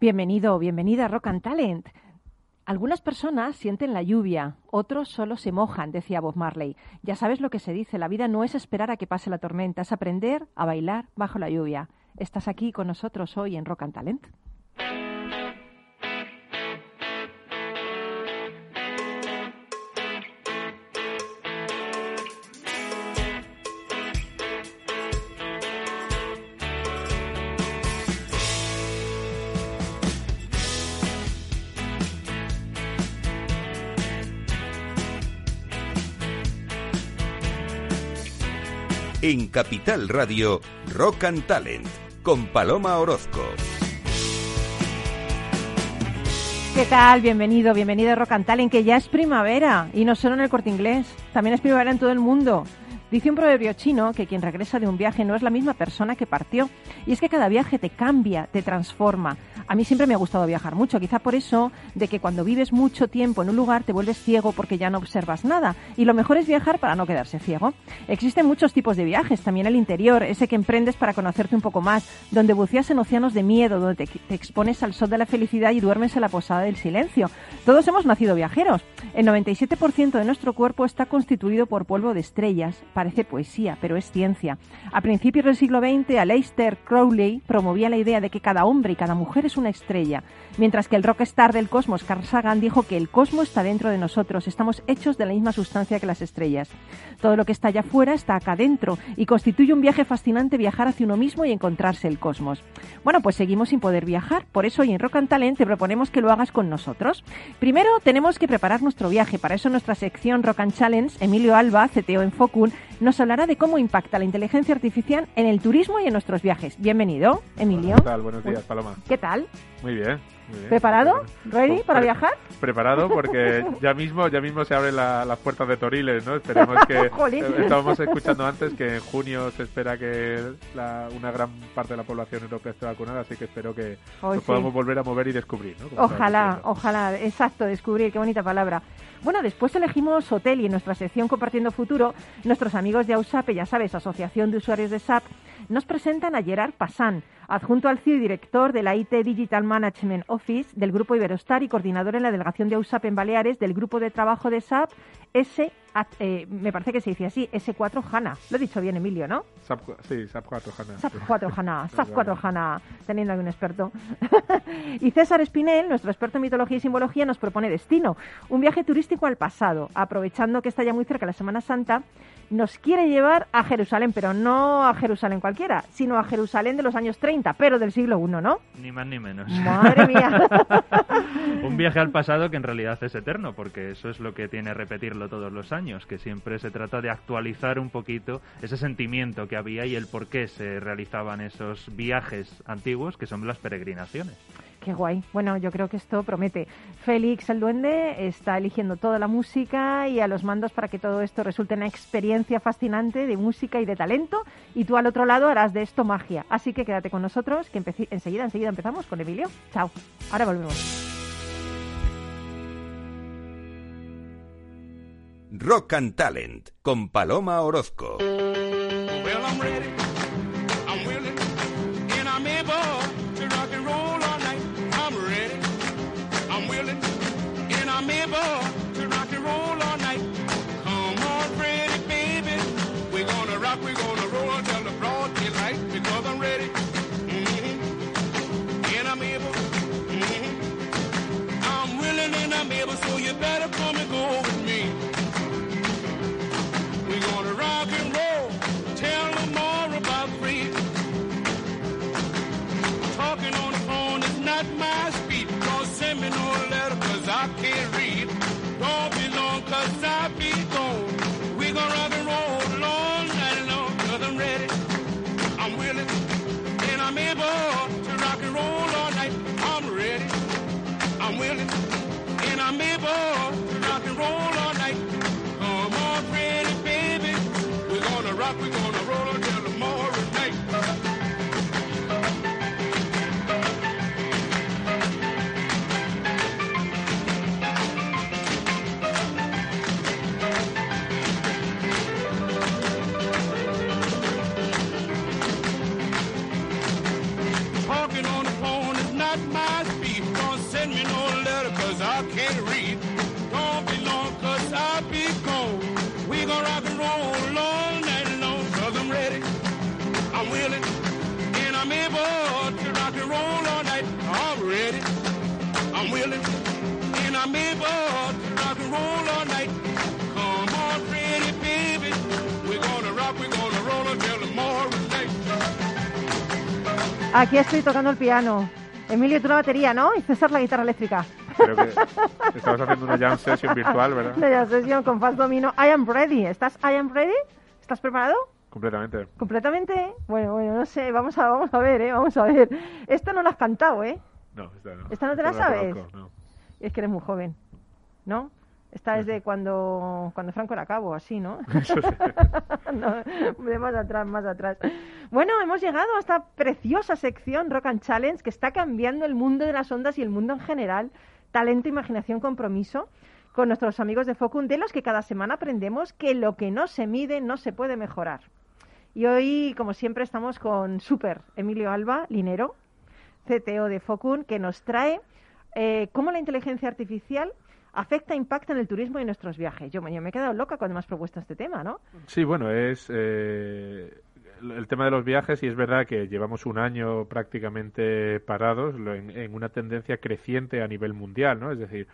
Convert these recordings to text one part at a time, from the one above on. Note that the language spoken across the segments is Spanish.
Bienvenido, bienvenida a Rock and Talent. Algunas personas sienten la lluvia, otros solo se mojan, decía Bob Marley. Ya sabes lo que se dice, la vida no es esperar a que pase la tormenta, es aprender a bailar bajo la lluvia. Estás aquí con nosotros hoy en Rock and Talent. En Capital Radio, Rock and Talent, con Paloma Orozco. ¿Qué tal? Bienvenido, bienvenido a Rock and Talent, que ya es primavera y no solo en el corte inglés, también es primavera en todo el mundo. Dice un proverbio chino que quien regresa de un viaje no es la misma persona que partió. Y es que cada viaje te cambia, te transforma. A mí siempre me ha gustado viajar mucho, quizá por eso de que cuando vives mucho tiempo en un lugar te vuelves ciego porque ya no observas nada. Y lo mejor es viajar para no quedarse ciego. Existen muchos tipos de viajes, también el interior, ese que emprendes para conocerte un poco más, donde buceas en océanos de miedo, donde te, te expones al sol de la felicidad y duermes en la posada del silencio. Todos hemos nacido viajeros. El 97% de nuestro cuerpo está constituido por polvo de estrellas parece poesía, pero es ciencia. A principios del siglo XX, Aleister Crowley promovía la idea de que cada hombre y cada mujer es una estrella, mientras que el rockstar del cosmos, Carl Sagan, dijo que el cosmos está dentro de nosotros, estamos hechos de la misma sustancia que las estrellas. Todo lo que está allá afuera está acá dentro y constituye un viaje fascinante viajar hacia uno mismo y encontrarse el cosmos. Bueno, pues seguimos sin poder viajar, por eso hoy en Rock and Talent te proponemos que lo hagas con nosotros. Primero tenemos que preparar nuestro viaje, para eso nuestra sección Rock and Challenge, Emilio Alba, CTO en Focun, nos hablará de cómo impacta la inteligencia artificial en el turismo y en nuestros viajes. Bienvenido, Emilio. ¿Qué tal? Buenos días, Paloma. ¿Qué tal? Muy bien. ¿Preparado? ¿Ready Pre- para viajar? Preparado porque ya mismo ya mismo se abren la- las puertas de Toriles, ¿no? Esperemos que eh, estábamos escuchando antes que en junio se espera que la- una gran parte de la población europea esté vacunada, así que espero que Hoy nos sí. podamos volver a mover y descubrir, ¿no? Como Ojalá, ojalá, exacto, descubrir, qué bonita palabra. Bueno, después elegimos hotel y en nuestra sección Compartiendo Futuro, nuestros amigos de AUSAP, ya sabes, Asociación de Usuarios de SAP, nos presentan a Gerard Passan, adjunto al CEO y director de la IT Digital Management Office del Grupo Iberostar y coordinador en la delegación de AUSAP en Baleares del Grupo de Trabajo de SAP S, eh, me parece que se dice así, S4 HANA. Lo he dicho bien, Emilio, ¿no? SAP, sí, SAP 4 HANA. SAP sí. 4 HANA, SAP Vale, 4 vale. HANA, teniendo aquí un experto. y César Espinel, nuestro experto en mitología y simbología, nos propone Destino, un viaje turístico al pasado, aprovechando que está ya muy cerca la Semana Santa, nos quiere llevar a Jerusalén, pero no a Jerusalén cualquiera, sino a Jerusalén de los años 30, pero del siglo I, ¿no? Ni más ni menos. Madre mía. Un viaje al pasado que en realidad es eterno, porque eso es lo que tiene repetirlo todos los años, que siempre se trata de actualizar un poquito ese sentimiento que había y el por qué se realizaban esos viajes antiguos, que son las peregrinaciones. Qué guay. Bueno, yo creo que esto promete. Félix el Duende está eligiendo toda la música y a los mandos para que todo esto resulte una experiencia fascinante de música y de talento. Y tú al otro lado harás de esto magia. Así que quédate con nosotros, que empeci- enseguida, enseguida empezamos con Emilio. Chao. Ahora volvemos. Rock and Talent, con Paloma Orozco. Well, Aquí estoy tocando el piano. Emilio, tú la batería, ¿no? Y César la guitarra eléctrica. Creo que estamos haciendo una jam session virtual, ¿verdad? La sesión con Fast Domino. I am ready. ¿Estás I am ready? ¿Estás preparado? Completamente. ¿Completamente? Bueno, bueno, no sé. Vamos a, vamos a ver, ¿eh? Vamos a ver. Esto no lo has cantado, ¿eh? No, esta no. ¿Esta no te la Esta sabes? conozco, no. Es que eres muy joven, ¿no? Esta es de cuando, cuando Franco era cabo, así, ¿no? Eso sí. no, de más atrás, más atrás. Bueno, hemos llegado a esta preciosa sección Rock and Challenge que está cambiando el mundo de las ondas y el mundo en general. Talento, imaginación, compromiso con nuestros amigos de Focun, de los que cada semana aprendemos que lo que no se mide no se puede mejorar. Y hoy, como siempre, estamos con Super Emilio Alba, Linero, CTO de Focun, que nos trae eh, cómo la inteligencia artificial afecta, impacta en el turismo y en nuestros viajes. Yo, yo me he quedado loca cuando me has propuesto este tema, ¿no? Sí, bueno, es eh, el tema de los viajes y es verdad que llevamos un año prácticamente parados en, en una tendencia creciente a nivel mundial, ¿no? Es decir,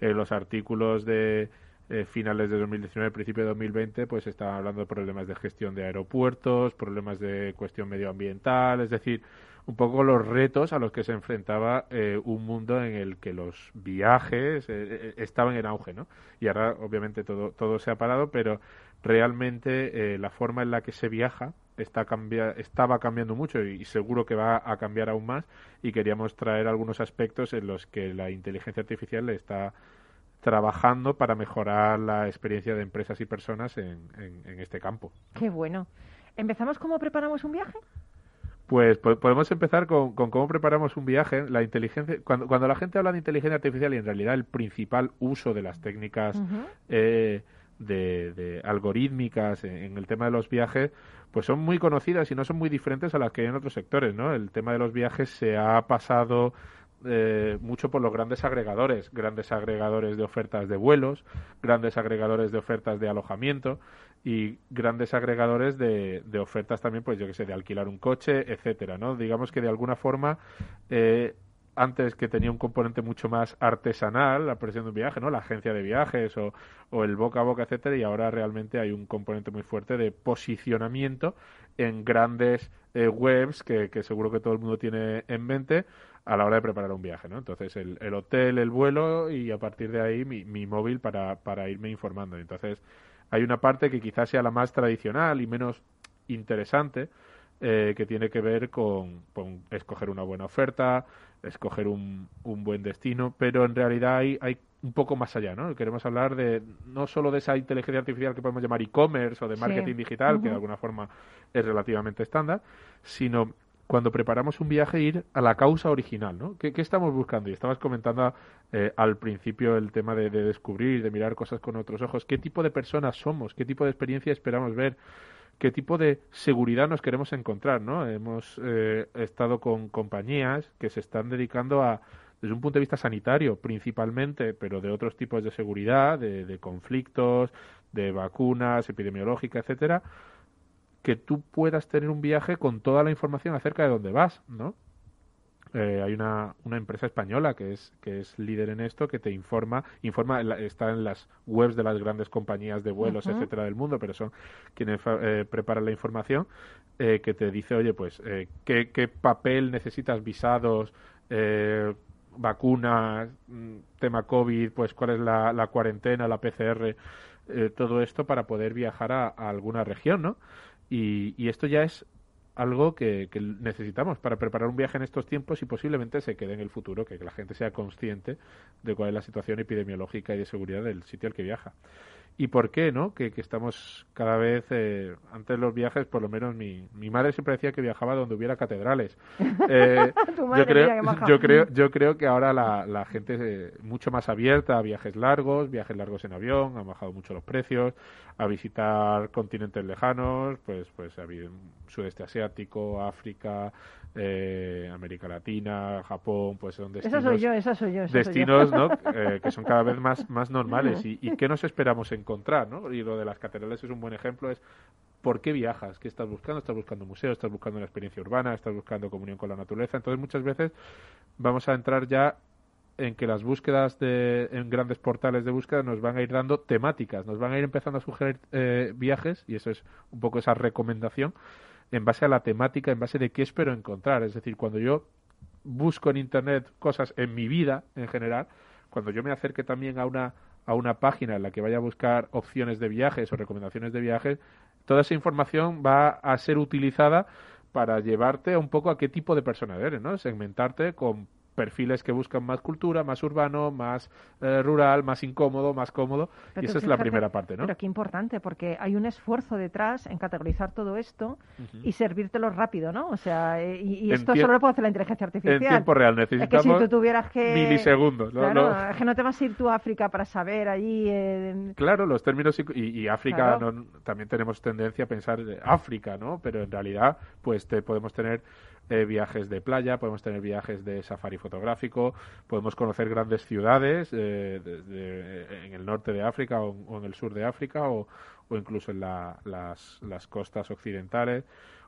eh, los artículos de eh, finales de 2019, principio de 2020, pues estaban hablando de problemas de gestión de aeropuertos, problemas de cuestión medioambiental, es decir, un poco los retos a los que se enfrentaba eh, un mundo en el que los viajes eh, eh, estaban en auge, ¿no? Y ahora, obviamente, todo, todo se ha parado, pero realmente la forma en la que se viaja está estaba cambiando mucho y, seguro que va a cambiar aún más y queríamos traer algunos aspectos en los que la inteligencia artificial está trabajando para mejorar la experiencia de empresas y personas en- en este campo. Qué bueno. ¿Empezamos cómo preparamos un viaje? Pues po- podemos empezar con, con cómo preparamos un viaje. La inteligencia, cuando, cuando la gente habla de inteligencia artificial y en realidad el principal uso de las técnicas eh, de, de algorítmicas en, en el tema de los viajes, pues son muy conocidas y no son muy diferentes a las que hay en otros sectores, ¿no? El tema de los viajes se ha pasado eh, mucho por los grandes agregadores, grandes agregadores de ofertas de vuelos, grandes agregadores de ofertas de alojamiento y grandes agregadores de, de ofertas también, pues yo que sé, de alquilar un coche, etcétera, ¿no? Digamos que de alguna forma eh, antes que tenía un componente mucho más artesanal, la presión de un viaje, ¿no? La agencia de viajes o, o el boca a boca, etcétera, y ahora realmente hay un componente muy fuerte de posicionamiento en grandes eh, webs que, que seguro que todo el mundo tiene en mente a la hora de preparar un viaje, ¿no? Entonces el, el hotel, el vuelo y a partir de ahí mi, mi móvil para, para irme informando. Entonces hay una parte que quizás sea la más tradicional y menos interesante, eh, que tiene que ver con, con escoger una buena oferta, escoger un, un buen destino, pero en realidad hay, hay un poco más allá, ¿no? Queremos hablar de no solo de esa inteligencia artificial que podemos llamar e-commerce o de Sí. marketing digital, que de alguna forma es relativamente estándar, sino cuando preparamos un viaje ir a la causa original, ¿no? ¿Qué, estamos buscando? Y estabas comentando eh, al principio el tema de, de descubrir, de mirar cosas con otros ojos. ¿Qué tipo de personas somos? ¿Qué tipo de experiencia esperamos ver? qué tipo de seguridad nos queremos encontrar, ¿no? Hemos eh, estado con compañías que se están dedicando a, desde un punto de vista sanitario principalmente, pero de otros tipos de seguridad, de, de conflictos, de vacunas, epidemiológica, etcétera, que tú puedas tener un viaje con toda la información acerca de dónde vas, ¿no? Eh, hay una, una empresa española que es que es líder en esto que te informa informa está en las webs de las grandes compañías de vuelos etcétera del mundo pero son quienes eh, preparan la información eh, que te dice oye pues eh, ¿qué, qué papel necesitas visados eh, vacunas mm, tema covid pues cuál es la, la cuarentena la PCR todo esto para poder viajar a, a alguna región no y, y esto ya es algo que, que necesitamos para preparar un viaje en estos tiempos y posiblemente se quede en el futuro, que la gente sea consciente de cuál es la situación epidemiológica y de seguridad del sitio al que viaja. ¿Y por qué, no? Que, que estamos cada vez, eh, antes de los viajes, por lo menos mi, mi madre siempre decía que viajaba donde hubiera catedrales. Eh, yo, creo, yo, creo, yo creo que ahora la, la gente es eh, mucho más abierta a viajes largos, viajes largos en avión, han bajado mucho los precios, a visitar continentes lejanos, pues pues habido sudeste asiático, África, eh, América Latina, Japón, pues son destinos soy yo, soy yo. soy yo. destinos ¿no? Eh, que son cada vez más, más normales y, y qué nos esperamos encontrar ¿no? y lo de las catedrales es un buen ejemplo es ¿por qué viajas? ¿qué estás buscando? ¿estás buscando museo? ¿estás buscando una experiencia urbana? ¿estás buscando comunión con la naturaleza? entonces muchas veces vamos a entrar ya en que las búsquedas de, en grandes portales de búsqueda nos van a ir dando temáticas, nos van a ir empezando a sugerir eh, viajes, y eso es un poco esa recomendación, en base a la temática, en base de qué espero encontrar. Es decir, cuando yo busco en Internet cosas en mi vida en general, cuando yo me acerque también a una, a una página en la que vaya a buscar opciones de viajes o recomendaciones de viajes, toda esa información va a ser utilizada para llevarte un poco a qué tipo de persona eres, ¿no? Segmentarte con perfiles que buscan más cultura, más urbano, más eh, rural, más incómodo, más cómodo. Pero y esa es la primera parte, ¿no? Pero qué importante, porque hay un esfuerzo detrás en categorizar todo esto y servírtelo rápido, ¿no? O sea, eh, y, esto solo lo puede hacer la inteligencia artificial. En tiempo real es que necesitamos si tú tuvieras que... milisegundos. ¿no? Claro, No- es que no te vas a ir tú a África para saber allí... eh, Claro, los términos y, y África Claro. también tenemos tendencia a pensar África, ¿no? Pero en realidad, pues te podemos tener eh, viajes de playa, podemos tener viajes de safari fotográfico, podemos conocer grandes ciudades eh, de- en el norte de África o, o en el sur de África o, o incluso en la- las, las costas occidentales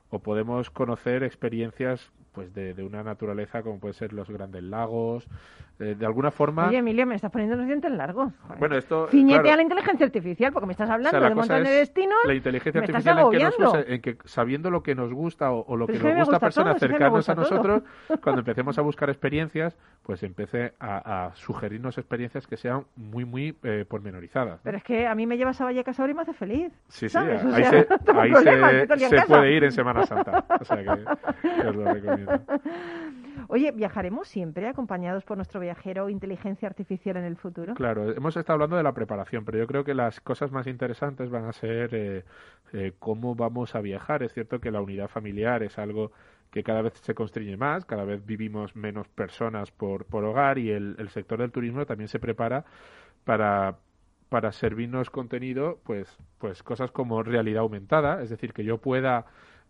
o podemos conocer experiencias pues de, de una naturaleza como pueden ser los grandes lagos eh, de alguna forma Oye, Emilio, me estás poniendo los dientes largos. Joder. bueno esto Ciñete claro, a la inteligencia artificial, porque me estás o hablando sea, la de un montón de es destinos. la inteligencia artificial en que, nos en que sabiendo lo que nos gusta o, o lo que nos gusta a me cercanas a nosotros, cuando empecemos a buscar experiencias, pues empiece a, a sugerirnos experiencias que sean muy, muy eh, pormenorizaos. ¿no? Pero es que a mí me llevas a Vallecas ahora y me hace feliz. Sí, sí, ¿sabes? O ahí sea, se, ahí problema, se- se puede ir en Semana Santa. O sea que, que os lo recomiendo. Oye, ¿viajaremos siempre acompañados por nuestro viajero inteligencia artificial en el futuro? Claro, hemos estado hablando de la preparación, pero yo creo que las cosas más interesantes van a ser eh, eh, cómo vamos a viajar. Es cierto que la unidad familiar es algo que cada vez se constriñe más, cada vez vivimos menos personas por, por hogar y el, el sector del turismo también se prepara para, para servirnos contenido, pues, pues cosas como realidad aumentada, es decir, que yo pueda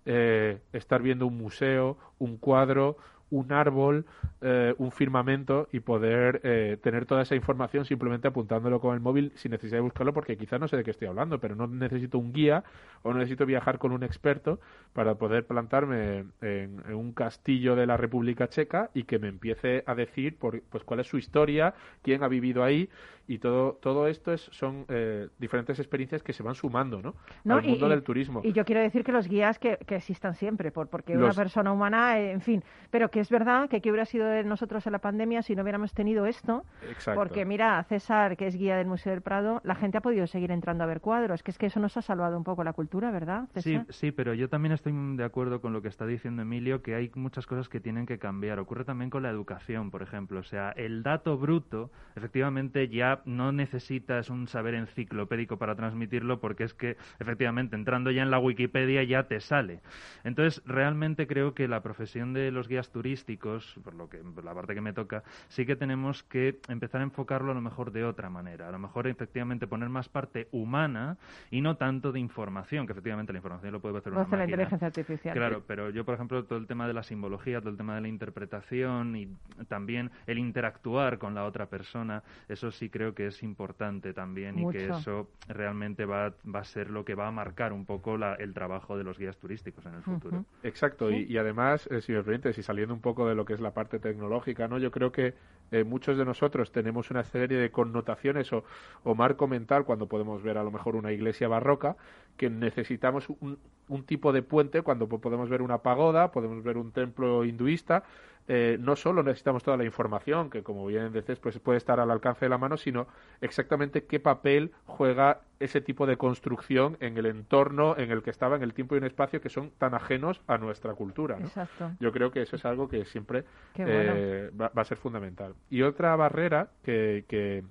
eh, estar viendo un museo, un cuadro, un árbol, eh, un firmamento y poder eh, tener toda esa información simplemente apuntándolo con el móvil sin necesidad de buscarlo porque quizás no sé de qué estoy hablando, pero no necesito un guía o no necesito viajar con un experto para poder plantarme en, en un castillo de la República Checa y que me empiece a decir por, pues cuál es su historia, quién ha vivido ahí y todo todo esto es, son eh, diferentes experiencias que se van sumando ¿no? ¿no? al mundo del turismo. Y yo quiero decir que los guías que, que existan siempre, por, porque Los- una persona humana, eh, en fin, pero que es verdad que qué hubiera sido de nosotros en la pandemia si no hubiéramos tenido esto, Exacto. porque mira, César, que es guía del Museo del Prado, la gente ha podido seguir entrando a ver cuadros, que es que eso nos ha salvado un poco la cultura, ¿verdad? Sí, César? sí, pero yo también estoy de acuerdo con lo que está diciendo Emilio, que hay muchas cosas que tienen que cambiar. Ocurre también con la educación, por ejemplo. O sea, el dato bruto, efectivamente, ya no necesitas un saber enciclopédico para transmitirlo, porque es que, efectivamente, entrando ya en la Wikipedia ya te sale. Entonces, realmente creo que la profesión de los guías turísticos, por lo que por la parte que me toca, sí que tenemos que empezar a enfocarlo a lo mejor de otra manera. A lo mejor, efectivamente, poner más parte humana y no tanto de información, que efectivamente la información lo puede hacer una la máquina. inteligencia artificial. Claro, pero yo, por ejemplo, todo el tema de la simbología, todo el tema de la interpretación y también el interactuar con la otra persona, eso sí creo que es importante también y que eso realmente va, va a ser lo que va a marcar un poco la- el trabajo de los guías turísticos en el futuro. Exacto, Sí. y, y además, eh, si me permites, y saliendo un poco de lo que es la parte tecnológica, ¿no? Yo creo que eh, muchos de nosotros tenemos una serie de connotaciones o, o marco mental cuando podemos ver a lo mejor una iglesia barroca, que necesitamos un, un tipo de puente cuando po- podemos ver una pagoda, podemos ver un templo hinduista. Eh, no solo necesitamos toda la información, que como bien decís, pues puede estar al alcance de la mano, sino exactamente qué papel juega ese tipo de construcción en el entorno en el que estaba, en el tiempo y en espacio, que son tan ajenos a nuestra cultura. ¿no? Exacto. Yo creo que eso es algo que siempre bueno. eh, va, va a ser fundamental. Y otra barrera que, que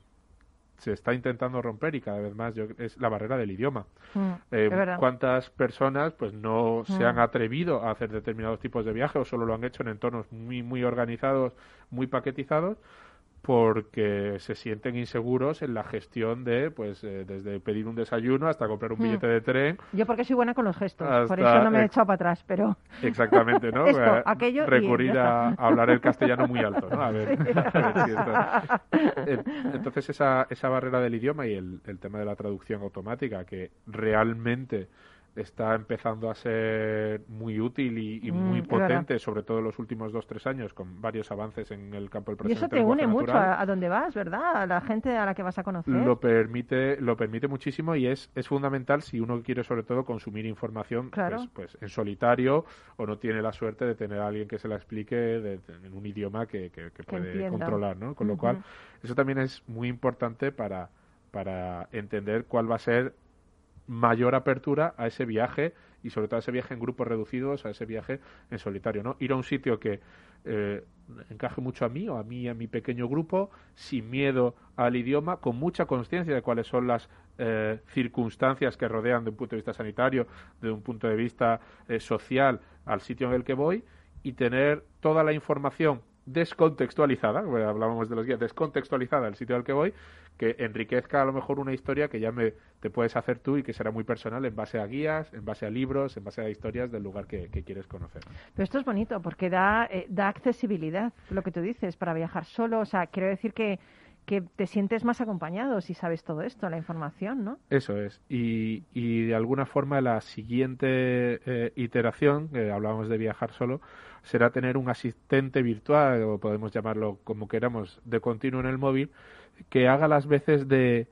se está intentando romper y cada vez más yo, es la barrera del idioma. Mm, Eh. ¿Cuántas personas pues no se Mm. han atrevido a hacer determinados tipos de viaje o solo lo han hecho en entornos muy muy organizados, muy paquetizados? Porque se sienten inseguros en la gestión de, pues, eh, desde pedir un desayuno hasta comprar un Mm. billete de tren. Yo porque soy buena con los gestos, por eso no me he echado para atrás, pero Exactamente, ¿no? Esto, Eh, aquello Recurrir a, a hablar el castellano muy alto, ¿no? A ver, a ver si Entonces, esa, esa barrera del idioma y el, el tema de la traducción automática, que realmente está empezando a ser muy útil y, y Mm, muy potente, sobre todo en los últimos dos tres años, con varios avances en el campo del Y eso procesamiento te une lenguaje mucho natural. a, a donde vas, ¿verdad? A la gente a la que vas a conocer. lo permite lo permite muchísimo y es, es fundamental si uno quiere sobre todo consumir información Claro. pues, pues en solitario o no tiene la suerte de tener a alguien que se la explique de- de- en un idioma que, que- que puede controlar ¿no? con lo cual eso también es muy importante para para entender cuál va a ser mayor apertura a ese viaje y sobre todo a ese viaje en grupos reducidos, a ese viaje en solitario, ¿no? Ir a un sitio que eh, encaje mucho a mí o a mí y a mi pequeño grupo, sin miedo al idioma, con mucha conciencia de cuáles son las eh, circunstancias que rodean de un punto de vista sanitario, de un punto de vista eh, social al sitio en el que voy y tener toda la información descontextualizada, hablábamos de los guías, descontextualizada al sitio al que voy, que enriquezca a lo mejor una historia que ya me, te puedes hacer tú y que será muy personal en base a guías, en base a libros, en base a historias del lugar que, quieres conocer. Pero esto es bonito porque da, eh, da accesibilidad, lo que tú dices, para viajar solo. O sea, quiero decir que, que te sientes más acompañado si sabes todo esto, la información, ¿no? Eso es. Y, y de alguna forma la siguiente eh, iteración, que hablábamos de viajar solo, será tener un asistente virtual, o podemos llamarlo como queramos, de continuo en el móvil, que haga las veces de,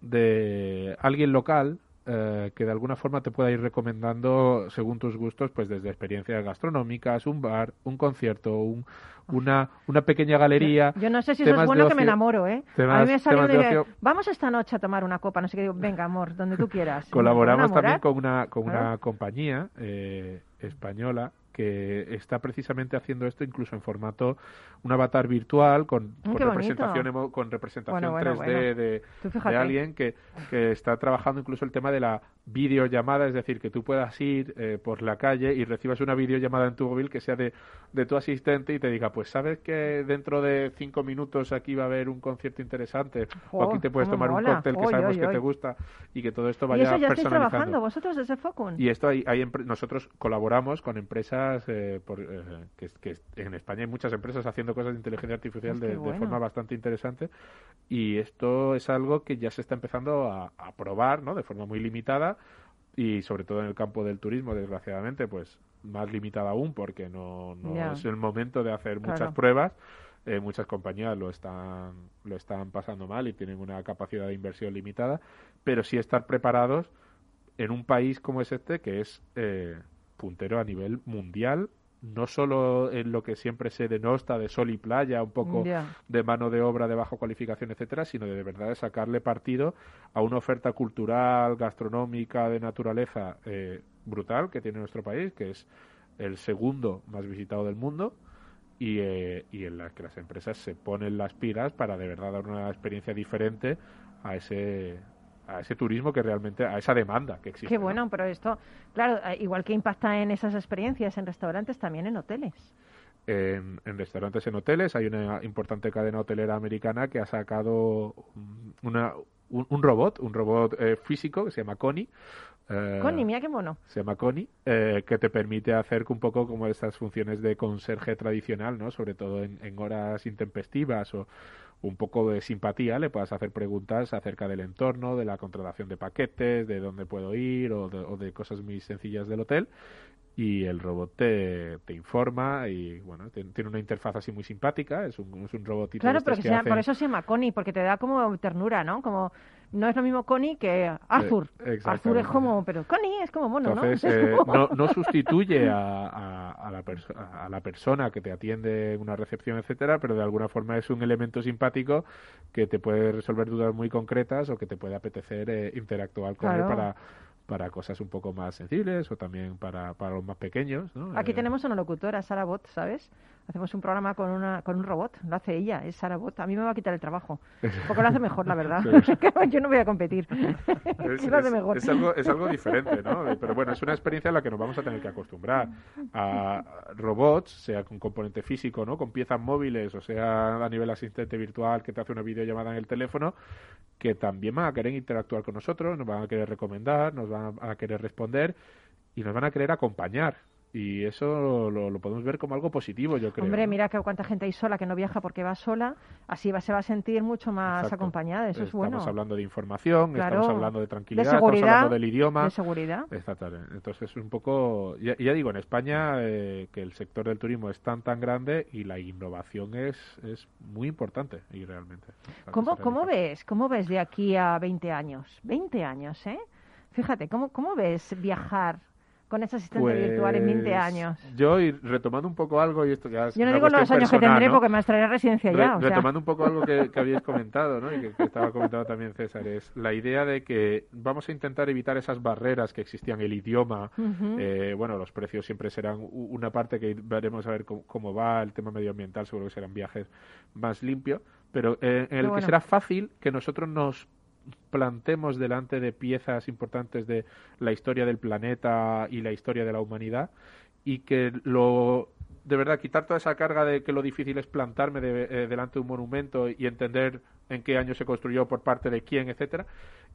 de alguien local eh, que de alguna forma te pueda ir recomendando según tus gustos, pues desde experiencias gastronómicas, un bar, un concierto, un, una, una pequeña galería. Yo no sé si eso es bueno que me enamoro, ¿eh? a mí me salió de ocio. vamos esta noche a tomar una copa, no sé qué, digo, venga, amor, donde tú quieras. Colaboramos también con una, con una compañía eh, española que está precisamente haciendo esto incluso en formato un avatar virtual con, Mm, con representación emo- con representación Bueno, bueno, 3D bueno. de, de alguien que, que está trabajando incluso el tema de la videollamada, es decir, que tú puedas ir eh, por la calle y recibas una videollamada en tu móvil que sea de, de tu asistente y te diga, pues sabes que dentro de cinco minutos aquí va a haber un concierto interesante o aquí te puedes cómo tomar un cóctel que Oy, sabemos oy, que oy. te gusta y que todo esto Y vaya eso ya estáis trabajando vosotros desde Focun. Y esto hay, hay nosotros colaboramos con empresas eh, por, eh, que, que en España hay muchas empresas haciendo cosas de inteligencia artificial Hostia, de, forma bastante interesante y esto es algo que ya se está empezando a, a probar, ¿no? De forma muy limitada y sobre todo en el campo del turismo, desgraciadamente, pues más limitada aún porque no, no es el momento de hacer muchas Claro. pruebas. Eh, muchas compañías lo están lo están pasando mal y tienen una capacidad de inversión limitada, pero sí estar preparados en un país como es este, que es eh, puntero a nivel mundial, no solo en lo que siempre se denosta de sol y playa, un poco de mano de obra de baja cualificación, etcétera, sino de, de verdad de sacarle partido a una oferta cultural, gastronómica, de naturaleza eh, brutal que tiene nuestro país, que es el segundo más visitado del mundo y, eh, y en la que las empresas se ponen las pilas para de verdad dar una experiencia diferente a ese a ese turismo que realmente a esa demanda que existe Qué ¿no? bueno, pero esto, claro, eh, igual que impacta en esas experiencias en restaurantes, también en hoteles. en, en restaurantes, en hoteles. Hay una importante cadena hotelera americana que ha sacado un- una, un, un robot, un robot eh, físico que se llama Connie. eh, Connie, mira qué mono. se llama Connie, eh, que te permite hacer un poco como estas funciones de conserje tradicional, ¿no? Sobre todo en, en horas intempestivas o un poco de simpatía, le puedas hacer preguntas acerca del entorno, de la contratación de paquetes, de dónde puedo ir o de, o de cosas muy sencillas del hotel y el robot te, te informa y bueno te- tiene una interfaz así muy simpática es un, es un robotito Claro, pero que que sea- hacen- por eso se llama Connie, porque te da como ternura, ¿no? Como no es lo mismo Connie que Arthur. Eh, Arthur es como, pero Connie es como mono, Entonces, ¿no? Es eh, como- no, no sustituye a, a- a la a la persona que te atiende en una recepción, etcétera, pero de alguna forma es un elemento simpático que te puede resolver dudas muy concretas o que te puede apetecer eh, interactuar con él para, para cosas un poco más sensibles o también para, para los más pequeños. ¿no? Aquí Eh, tenemos una locutora, Sara Bot, ¿sabes? Hacemos un programa con, una, con un robot, lo hace ella, es Sara Bot. A mí me va a quitar el trabajo, porque lo hace mejor, la verdad. Yo no voy a competir. Es, lo hace es- mejor. es algo, es algo diferente, ¿no? Pero bueno, es una experiencia a la que nos vamos a tener que acostumbrar. A robots, sea con componente físico, ¿no? Con piezas móviles, o sea, a nivel asistente virtual que te hace una videollamada en el teléfono, que también van a querer interactuar con nosotros, nos van a querer recomendar, nos van a querer responder y nos van a querer acompañar y eso lo, lo podemos ver como algo positivo, yo creo. Hombre, mira que cuánta gente hay sola que no viaja porque va sola, así va, se va a sentir mucho más Exacto. acompañada, eso es bueno. Estamos hablando de información, Claro. estamos hablando de tranquilidad, de estamos hablando del idioma. de seguridad. Exactamente. Entonces es un poco, ya, ya digo, en España eh, que el sector del turismo es tan tan grande y la innovación es, es muy importante y realmente. ¿Cómo, ¿Cómo ves? ¿Cómo ves de aquí a 20 años? 20 años, ¿eh? Fíjate, ¿cómo, cómo ves viajar con ese asistente virtual en 20 Pues, años? Yo, y retomando un poco algo, y esto ya es Yo no digo los años que tendré ¿no? porque me extraeré residencia Re- ya. o sea. retomando un poco algo que, que habíais comentado, ¿no? Y que, que estaba comentando también César, es la idea de que vamos a intentar evitar esas barreras que existían, el idioma, eh, bueno, los precios siempre serán una parte que veremos a ver cómo, cómo va, el tema medioambiental seguro que serán viajes más limpios, pero eh, en el que bueno. será fácil que nosotros nos plantemos delante de piezas importantes de la historia del planeta y la historia de la humanidad y que lo de verdad quitar toda esa carga de que lo difícil es plantarme de- eh, delante de un monumento y entender en qué año se construyó por parte de quién, etcétera,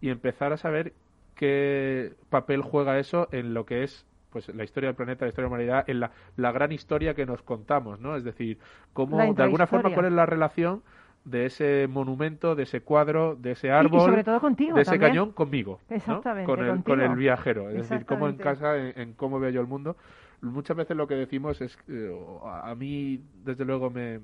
y empezar a saber qué papel juega eso en lo que es pues la historia del planeta, la historia de la humanidad, en la, la gran historia que nos contamos, ¿no? Es decir, cómo de alguna forma cuál es la relación de ese monumento, de ese cuadro, de ese árbol, y, sobre todo contigo de ese también. cañón conmigo, ¿no? Exactamente, con, el, con el viajero, es decir, cómo Exactamente. encaja en, en cómo veo yo el mundo. Muchas veces lo que decimos es, a a mí desde luego me,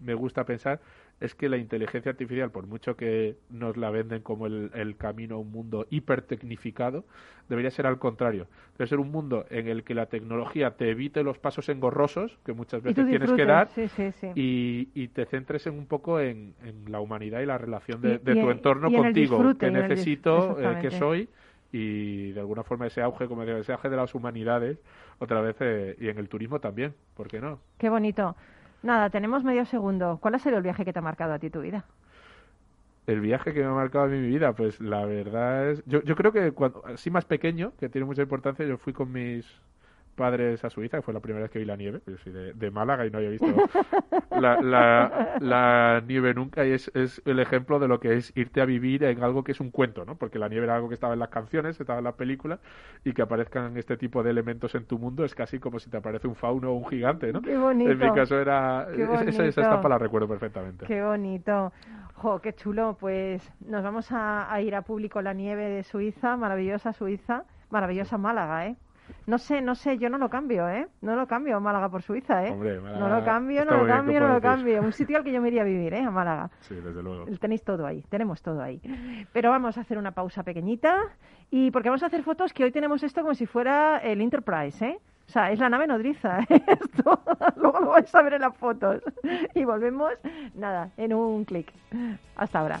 me gusta pensar, es que la inteligencia artificial, por mucho que nos la venden como el, el camino a un mundo hipertecnificado, debería ser al contrario. Debe ser un mundo en el que la tecnología te evite los pasos engorrosos que muchas veces tienes que dar sí, sí, sí. y, y te centres en un poco en, en la humanidad y la relación de, Y- de y tu en- entorno en contigo, disfrute, que necesito, eh, que soy y de alguna forma ese auge, como digo, ese auge de las humanidades, otra vez, eh, y en el turismo también, ¿por qué no? Qué bonito. Nada, tenemos medio segundo. ¿Cuál ha sido el viaje que te ha marcado a ti tu vida? El viaje que me ha marcado en mi vida, pues la verdad es... Yo, yo creo que cuando, así más pequeño, que tiene mucha importancia, yo fui con mis padres a Suiza, que fue la primera vez que vi la nieve. Yo soy de, de Málaga y no había visto la, la, la nieve nunca y es, es el ejemplo de lo que es irte a vivir en algo que es un cuento, ¿no? Porque la nieve era algo que estaba en las canciones, estaba en las películas y que aparezcan este tipo de elementos en tu mundo es casi como si te aparece un fauno o un gigante, ¿no? Qué bonito. En mi caso era... Esa, esa estampa la recuerdo perfectamente. Qué bonito. Jo, qué chulo. Pues nos vamos a, a ir a público la nieve de Suiza, maravillosa Suiza, maravillosa Málaga, ¿eh? No sé, no sé, yo no lo cambio, ¿eh? No lo cambio Málaga por Suiza, ¿eh? Hombre, no lo cambio, no lo bien, cambio, ¿qué no lo cambio. Un sitio al que yo me iría a vivir, ¿eh? A Málaga. Sí, desde luego. Tenéis todo ahí, tenemos todo ahí. Pero vamos a hacer una pausa pequeñita y porque vamos a hacer fotos que hoy tenemos esto como si fuera el Enterprise, ¿eh? O sea, es la nave nodriza, ¿eh? esto. Luego lo vais a ver en las fotos. Y volvemos, nada, en un clic. Hasta ahora.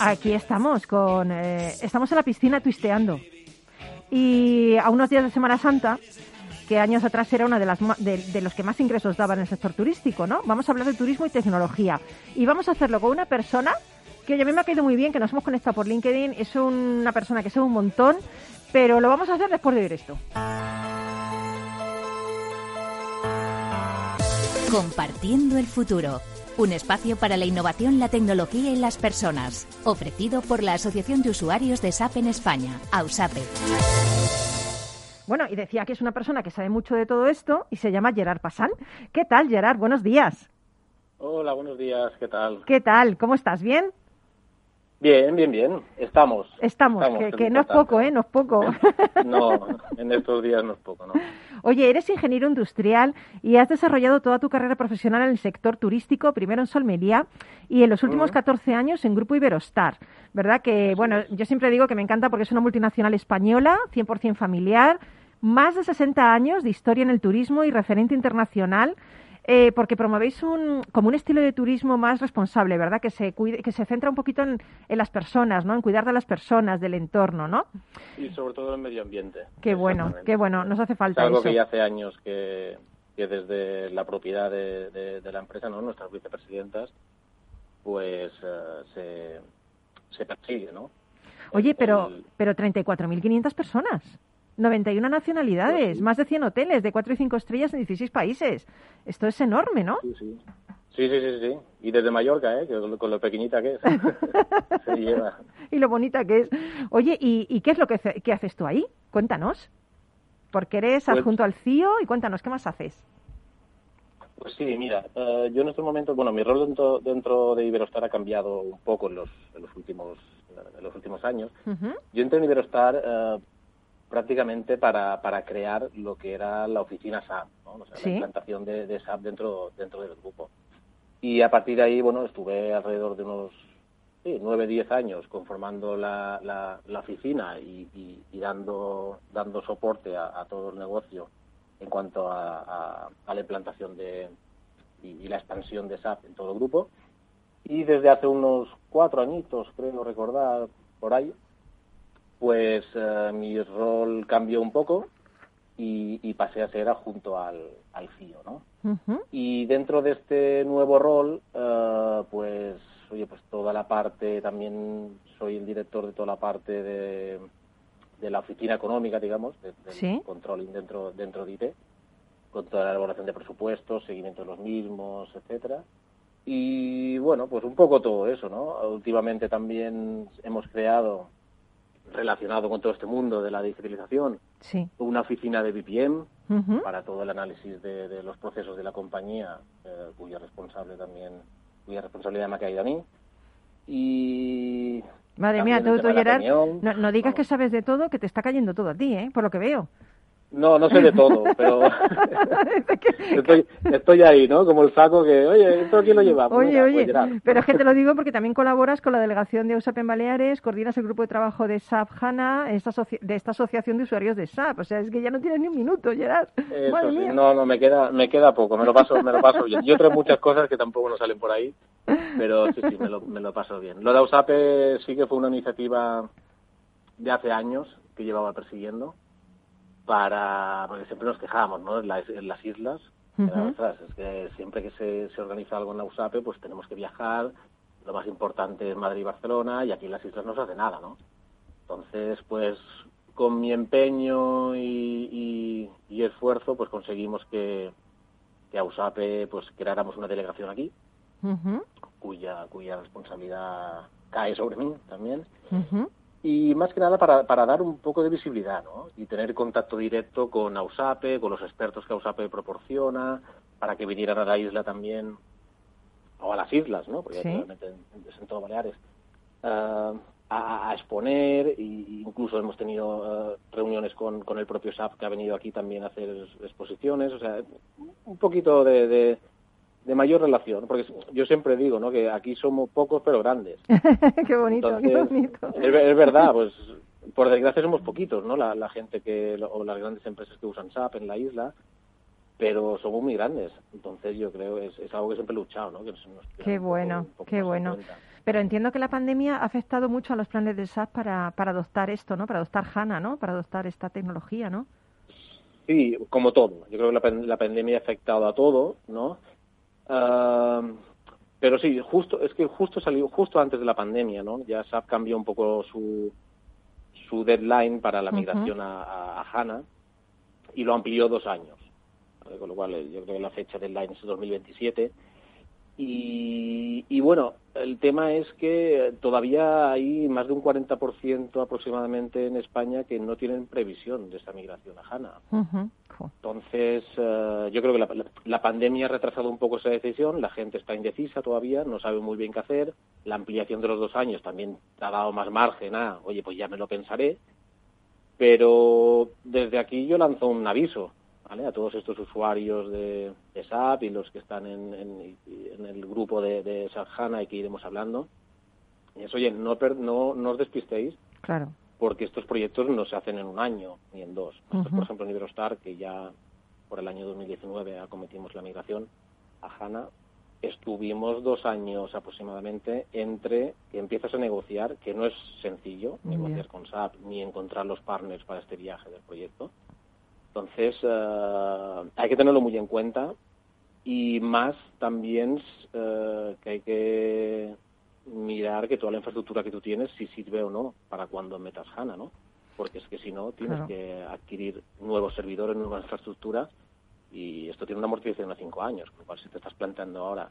Aquí estamos con eh, estamos en la piscina twisteando. Y a unos días de Semana Santa, que años atrás era una de las ma- de, de los que más ingresos daba en el sector turístico, ¿no? Vamos a hablar de turismo y tecnología. Y vamos a hacerlo con una persona que oye, a mí me ha caído muy bien, que nos hemos conectado por LinkedIn, es una persona que sabe un montón, pero lo vamos a hacer después de oír esto. Compartiendo el futuro. Un espacio para la innovación, la tecnología y las personas. Ofrecido por la Asociación de Usuarios de SAP en España, AUSAPE. Bueno, y decía que es una persona que sabe mucho de todo esto y se llama Gerard Passan. ¿Qué tal, Gerard? Buenos días. Hola, buenos días, ¿qué tal? ¿Qué tal? ¿Cómo estás? ¿Bien? Bien, bien, bien, estamos. Estamos, Estamos, que, no es poco, ¿eh? No es poco. No, en estos días no es poco, ¿no? Oye, eres ingeniero industrial y has desarrollado toda tu carrera profesional en el sector turístico, primero en Solmería y en los últimos 14 años en Grupo Iberostar. ¿Verdad? Que, bueno, yo siempre digo que me encanta porque es una multinacional española, 100% familiar, más de 60 años de historia en el turismo y referente internacional. Eh, porque promovéis un, como un estilo de turismo más responsable, ¿verdad? Que se, cuide, que se centra un poquito en, en las personas, ¿no? En cuidar de las personas, del entorno, ¿no? Y sobre todo el medio ambiente. Qué bueno, qué bueno, nos hace Es falta algo eso. que ya hace años que, que desde la propiedad de, de- de la empresa, ¿no? Nuestras vicepresidentas, pues eh, se, se persigue, ¿no? Oye, pero, El- pero 34.500 personas, 91 nacionalidades, más de 100 hoteles de 4 y 5 estrellas en 16 países. Esto es enorme, ¿no? Sí, sí. Sí, sí, sí, sí. Y desde Mallorca, ¿eh? Que con lo- pequeñita que es. se lleva. Y lo bonita que es. Oye, ¿y, y qué es lo que, qué haces tú ahí? Cuéntanos. Porque eres Pues- adjunto al CIO y cuéntanos, ¿qué más haces? Pues sí, mira, eh, yo en estos momentos, bueno, mi rol dentro, dentro de Iberostar ha cambiado un poco en los, en los últimos en los últimos años. Yo entré en Iberostar eh, prácticamente para, para crear lo que era la oficina SAP, ¿no? O sea, Sí. la implantación de, de SAP dentro, dentro del grupo. Y a partir de ahí, bueno, estuve alrededor de unos sí, 9, 10 años conformando la, la, la oficina y, y- y dando, dando soporte a, a todo el negocio en cuanto a, a- a la implantación de, y, y la expansión de SAP en todo el grupo. Y desde hace unos cuatro añitos, creo recordar, por ahí, pues eh, mi rol cambió un poco y, y pasé a ser adjunto al, al CIO, ¿no? Ujú. Y dentro de este nuevo rol, eh, pues, oye, pues toda la parte, también soy el director de toda la parte de de la oficina económica, digamos, de- del Sí. controlling dentro, dentro de IT, con toda la elaboración de presupuestos, seguimiento de los mismos, etcétera. Y bueno, pues un poco todo eso, ¿no? Últimamente también hemos creado, relacionado con todo este mundo de la digitalización, Sí. una oficina de BPM para todo el análisis de, de los procesos de la compañía, eh, cuya responsable también, cuya responsabilidad me ha caído a mí. Y Madre mía, tú, tú Gerard, no digas que sabes de todo, que te está cayendo todo a ti, ¿eh? Por lo que veo. No, no sé de todo, pero estoy, estoy ahí, ¿no? Como el saco que, oye, ¿esto quién lo lleva? Pues Oye, mira, pues oye, Gerard. pero es que te lo digo porque también colaboras con la delegación de USAP en Baleares, coordinas el grupo de trabajo de SAP HANA, esta de esta asociación de usuarios de SAP. O sea, es que ya no tienes ni un minuto, Gerard. Eso sí, no, no, me queda, me queda poco, me lo paso, me lo paso bien. Y otras muchas cosas que tampoco nos salen por ahí, pero sí, sí, me lo, me lo paso bien. Lo de Ausape sí que fue una iniciativa de hace años que llevaba persiguiendo para, porque siempre nos quejábamos, ¿no? En las, en las islas, es que siempre que se, se organiza algo en la USAPE, pues tenemos que viajar, lo más importante es Madrid y Barcelona, y aquí en las islas no se hace nada, ¿no? Entonces, pues con mi empeño y, y- y esfuerzo, pues conseguimos que, que a USAPE pues creáramos una delegación aquí, cuya, cuya responsabilidad cae sobre mí también. Y más que nada para, para dar un poco de visibilidad, ¿no? Y tener contacto directo con AUSAPE, con los expertos que AUSAPE proporciona, para que vinieran a la isla también, o a las islas, ¿no? Porque Sí. realmente es en todo Baleares, ah, a, a exponer, y incluso hemos tenido ah, reuniones con, con el propio SAP que ha venido aquí también a hacer es- exposiciones, o sea, un poquito de, de, de mayor relación, porque yo siempre digo, ¿no? Que aquí somos pocos pero grandes. qué bonito, qué bonito. Es, ver- es verdad, pues por desgracia somos poquitos, ¿no? La, la gente que, o las grandes empresas que usan SAP en la isla, pero somos muy grandes. Entonces yo creo es, es algo que siempre he luchado, ¿no? Que nos- Qué poco- bueno, poco qué bueno. Pero entiendo que la pandemia ha afectado mucho a los planes de SAP para, para adoptar esto, ¿no? Para adoptar HANA, ¿no? Para adoptar esta tecnología, ¿no? Sí, como todo. Yo creo que la, la pandemia ha afectado a todo, ¿no? Pero sí, justo es que justo salió justo antes de la pandemia, ¿no? Ya SAP cambió un poco su su deadline para la migración a, a- a HANA y lo amplió dos años. ¿vale? Con lo cual, eh, yo creo que la fecha deadline es 2027. Y, y bueno, el tema es que todavía hay más de un 40% aproximadamente en España que no tienen previsión de esta migración a HANA. Entonces, eh, yo creo que la, la- la pandemia ha retrasado un poco esa decisión, la gente está indecisa todavía, no sabe muy bien qué hacer, la ampliación de los dos años también ha dado más margen a, oye, pues ya me lo pensaré, pero desde aquí yo lanzo un aviso ¿vale? a todos estos usuarios de, de SAP y los que están en, en- en el grupo de, de SAP HANA y que iremos hablando, y es, oye, no, per- no, no os despistéis, Claro. porque estos proyectos no se hacen en un año ni en dos. Nosotros, por ejemplo, en Iberostar, que ya por el año 2019 acometimos la migración a HANA, estuvimos dos años aproximadamente entre que empiezas a negociar, que no es sencillo negociar con SAP ni encontrar los partners para este viaje del proyecto. Entonces, eh, hay que tenerlo muy en cuenta y más también eh, que hay que mirar que toda la infraestructura que tú tienes si sirve o no para cuando metas HANA, ¿no? Porque es que si no, tienes Claro. que adquirir nuevos servidores, nueva infraestructura y esto tiene una amortización a cinco años, con lo cual si te estás planteando ahora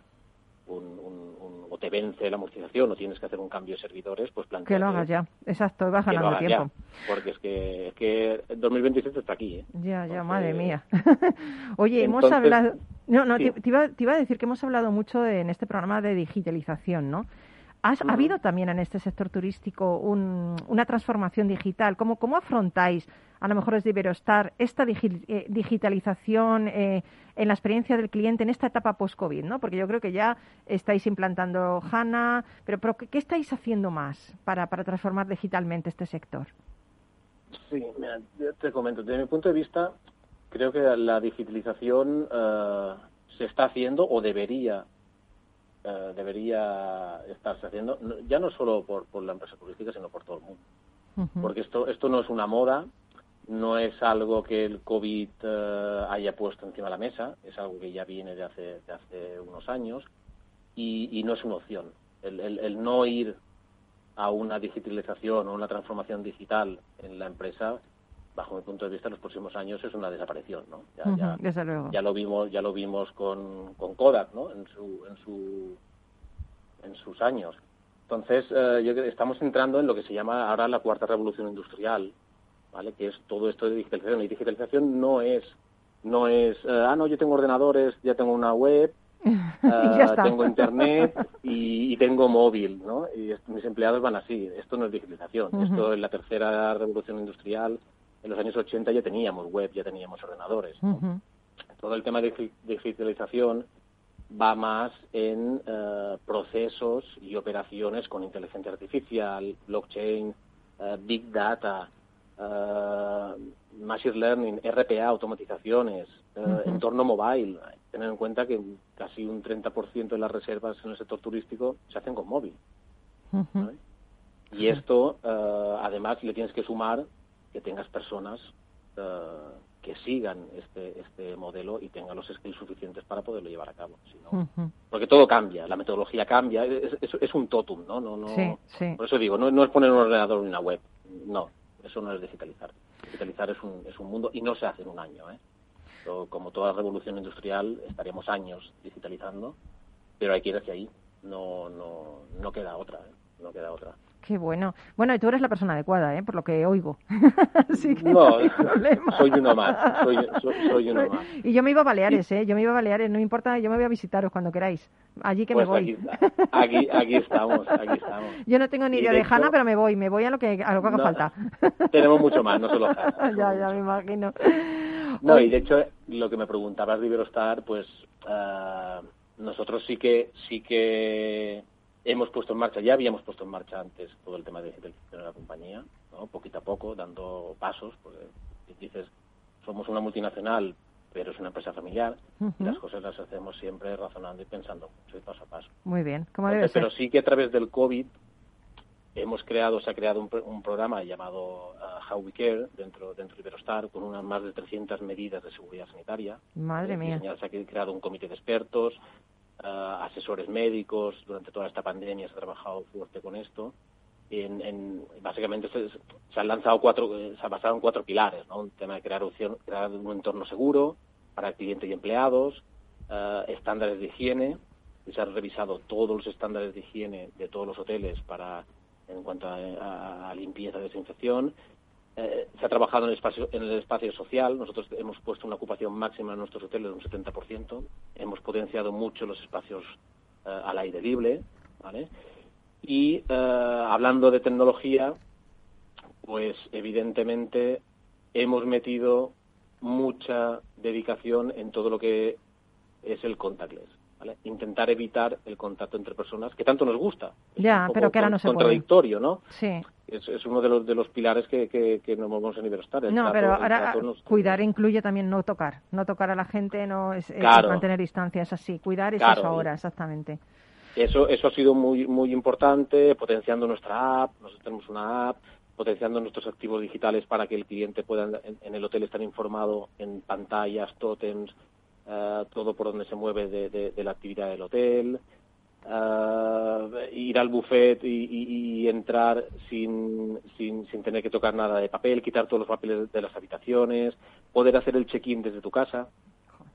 un, un- un- o te vence la amortización o tienes que hacer un cambio de servidores, pues plantea Que lo hagas ya. Exacto, vas ganando tiempo. porque es que, es que el 2027 está aquí, ¿eh? Ya, ya, Entonces, madre mía. Oye, hemos hablado... No, no, Sí. te, te iba, te iba a decir que hemos hablado mucho de- en este programa de digitalización, ¿no? ¿Has, ¿Ha habido también en este sector turístico un- una transformación digital? ¿Cómo, ¿Cómo afrontáis, a lo mejor desde Iberostar, esta digi- eh, digitalización eh, en la experiencia del cliente en esta etapa post-COVID? ¿no? Porque yo creo que ya estáis implantando HANA, pero, pero ¿qué, qué estáis haciendo más para, para transformar digitalmente este sector? Sí, mira, te comento, desde mi punto de vista, creo que la digitalización eh, se está haciendo o debería eh, debería estarse haciendo, ya no solo por, por la empresa turística, sino por todo el mundo. Porque esto, esto no es una moda, no es algo que el COVID eh, haya puesto encima de la mesa, es algo que ya viene de hace, de hace unos años y, y no es una opción. El, el- el no ir a una digitalización o una transformación digital en la empresa, bajo mi punto de vista, en los próximos años es una desaparición, ¿no? Ya, ya- luego. ya lo vimos, ya lo vimos con, con Kodak, ¿no? En su, en su, en sus años. Entonces, eh, yo estamos entrando en lo que se llama ahora la cuarta revolución industrial, ¿vale? Que es todo esto de digitalización. Y digitalización no es, no es, eh, ah, no, yo tengo ordenadores, ya tengo una web, está. tengo internet y, y tengo móvil, ¿no? Y mis empleados van así. Esto no es digitalización. Esto en la tercera revolución industrial, en los años 80 ya teníamos web, ya teníamos ordenadores. Todo el tema de digi- digitalización va más en eh, procesos y operaciones con inteligencia artificial, blockchain, eh, big data, eh, machine learning, RPA, automatizaciones, eh, entorno mobile. Tener en cuenta que casi un 30% de las reservas en el sector turístico se hacen con móvil. Y esto, eh, además, le tienes que sumar que tengas personas eh, que sigan este, este modelo y tengan los skills suficientes para poderlo llevar a cabo. si no-. Porque todo cambia, la metodología cambia, es, es- es un totum, ¿no? no, no Sí, sí. Por eso digo, no, no es poner un ordenador en una web, no, eso no es digitalizar. Digitalizar es un, es un mundo y no se hace en un año, ¿eh? So, como toda revolución industrial, estaríamos años digitalizando, pero hay que ir hacia ahí, no, no, no queda otra, ¿eh? No queda otra. Qué bueno. Bueno, y tú eres la persona adecuada, ¿eh? Por lo que oigo. Así que No, soy uno más, soy, soy, soy uno más. Y yo me iba a Baleares, ¿eh? Yo me iba a Baleares, no importa, yo me voy a visitaros cuando queráis. Allí que Pues me aquí, voy. aquí, aquí estamos, aquí estamos. Yo no tengo ni idea de de hecho- Hanna, pero me voy, me voy a lo que, a lo que haga No, falta. Tenemos mucho más, no solo Hanna. ya, ya me imagino. No, y de hecho, lo que me preguntabas de Iberostar, pues ah, nosotros sí que sí que hemos puesto en marcha, ya habíamos puesto en marcha antes todo el tema de digitalización de la compañía, ¿no? poquito a poco, dando pasos, porque dices, somos una multinacional, pero es una empresa familiar, y las cosas las hacemos siempre razonando y pensando mucho paso a paso. Muy bien, como debe ser. pero sí que a través del COVID hemos creado, se ha creado un, un programa llamado uh, How We Care dentro, dentro de Iberostar con unas más de 300 medidas de seguridad sanitaria. Madre Eh, mía. Se ha creado un comité de expertos, asesores médicos. Durante toda esta pandemia se ha trabajado fuerte con esto. En, en- básicamente se, se han lanzado cuatro, eh, se ha basado en cuatro pilares, ¿no? Un tema de crear, opción- crear un entorno seguro para clientes y empleados, eh, estándares de higiene, y se han revisado todos los estándares de higiene de todos los hoteles para en cuanto a, a- a limpieza, desinfección. Eh, se ha trabajado en el, espacio, en el espacio social. Nosotros hemos puesto una ocupación máxima en nuestros hoteles de un 70%. Hemos potenciado mucho los espacios eh, al aire libre. ¿vale? Y eh, hablando de tecnología, pues evidentemente hemos metido mucha dedicación en todo lo que es el contactless. ¿vale? Intentar evitar el contacto entre personas, que tanto nos gusta. Ya, pero que ahora no se puede. contradictorio, ¿no? Sí. Es, es uno de los, de los pilares que, que, que nos movemos en Iberostar. el No, trato- pero ahora nos- cuidar incluye también no tocar. No tocar a la gente, no es, es Claro. mantener distancia, es así. Cuidar es Claro, eso ahora, exactamente. Eso, eso ha sido muy, muy importante, potenciando nuestra app, nosotros tenemos una app, potenciando nuestros activos digitales para que el cliente pueda en, en el hotel estar informado en pantallas, tótems, eh, todo por donde se mueve de, de- de la actividad del hotel, eh, ir al buffet y, y- y entrar sin, sin, sin tener que tocar nada de papel, quitar todos los papeles de las habitaciones, poder hacer el check-in desde tu casa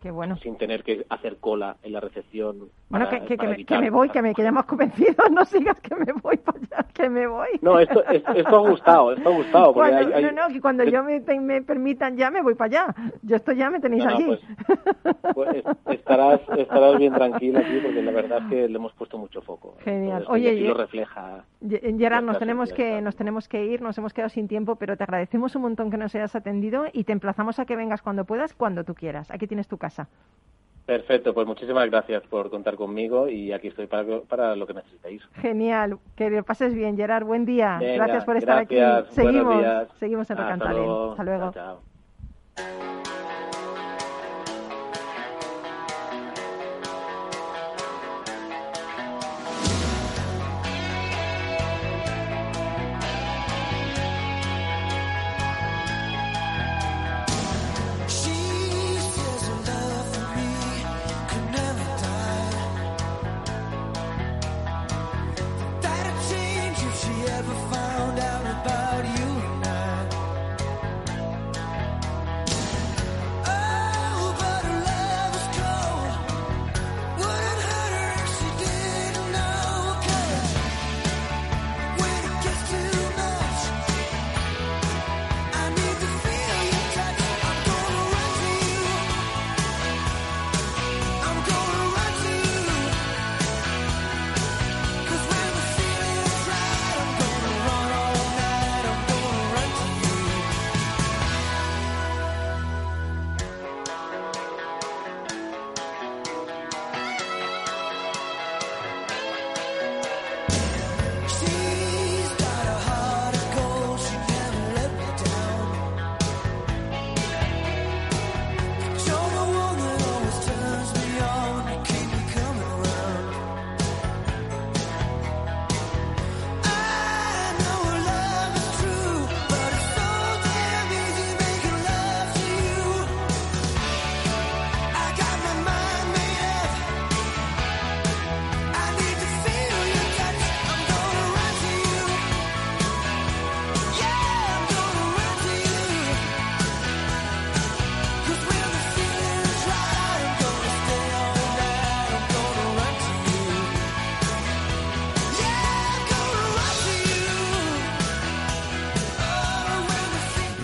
Qué bueno. sin tener que hacer cola en la recepción. Bueno, para- que, que, que para me, que evitar- me voy, que me que ya me has convencido. No sigas que me voy para allá, que me voy. No, esto, esto, esto ha gustado, esto ha gustado. Cuando- hay, hay- No, no, que cuando yo me, permitan ya me voy para allá. Yo esto ya me tenéis No, no, allí. pues, pues est- estarás, estarás bien tranquila aquí porque la verdad es que le hemos puesto mucho foco. Genial. Entonces, Oye, y- lo refleja. Gerard, nos tenemos que nos tenemos que ir, nos hemos quedado sin tiempo, pero te agradecemos un montón que nos hayas atendido y te emplazamos a que vengas cuando puedas, cuando tú quieras. Aquí tienes tu casa. Perfecto, pues muchísimas gracias por contar conmigo y aquí estoy para, para lo que necesitéis. Genial, que lo pases bien, Gerard. Buen día. Venga, gracias por estar gracias, aquí. Seguimos, días. seguimos en Hasta Rocantalent. luego. Hasta luego. Chao, chao.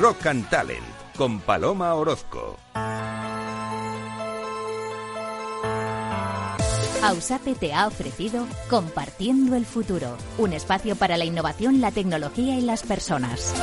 Rock and Talent con Paloma Orozco. Ausape te ha ofrecido Compartiendo el Futuro, un espacio para la innovación, la tecnología y las personas.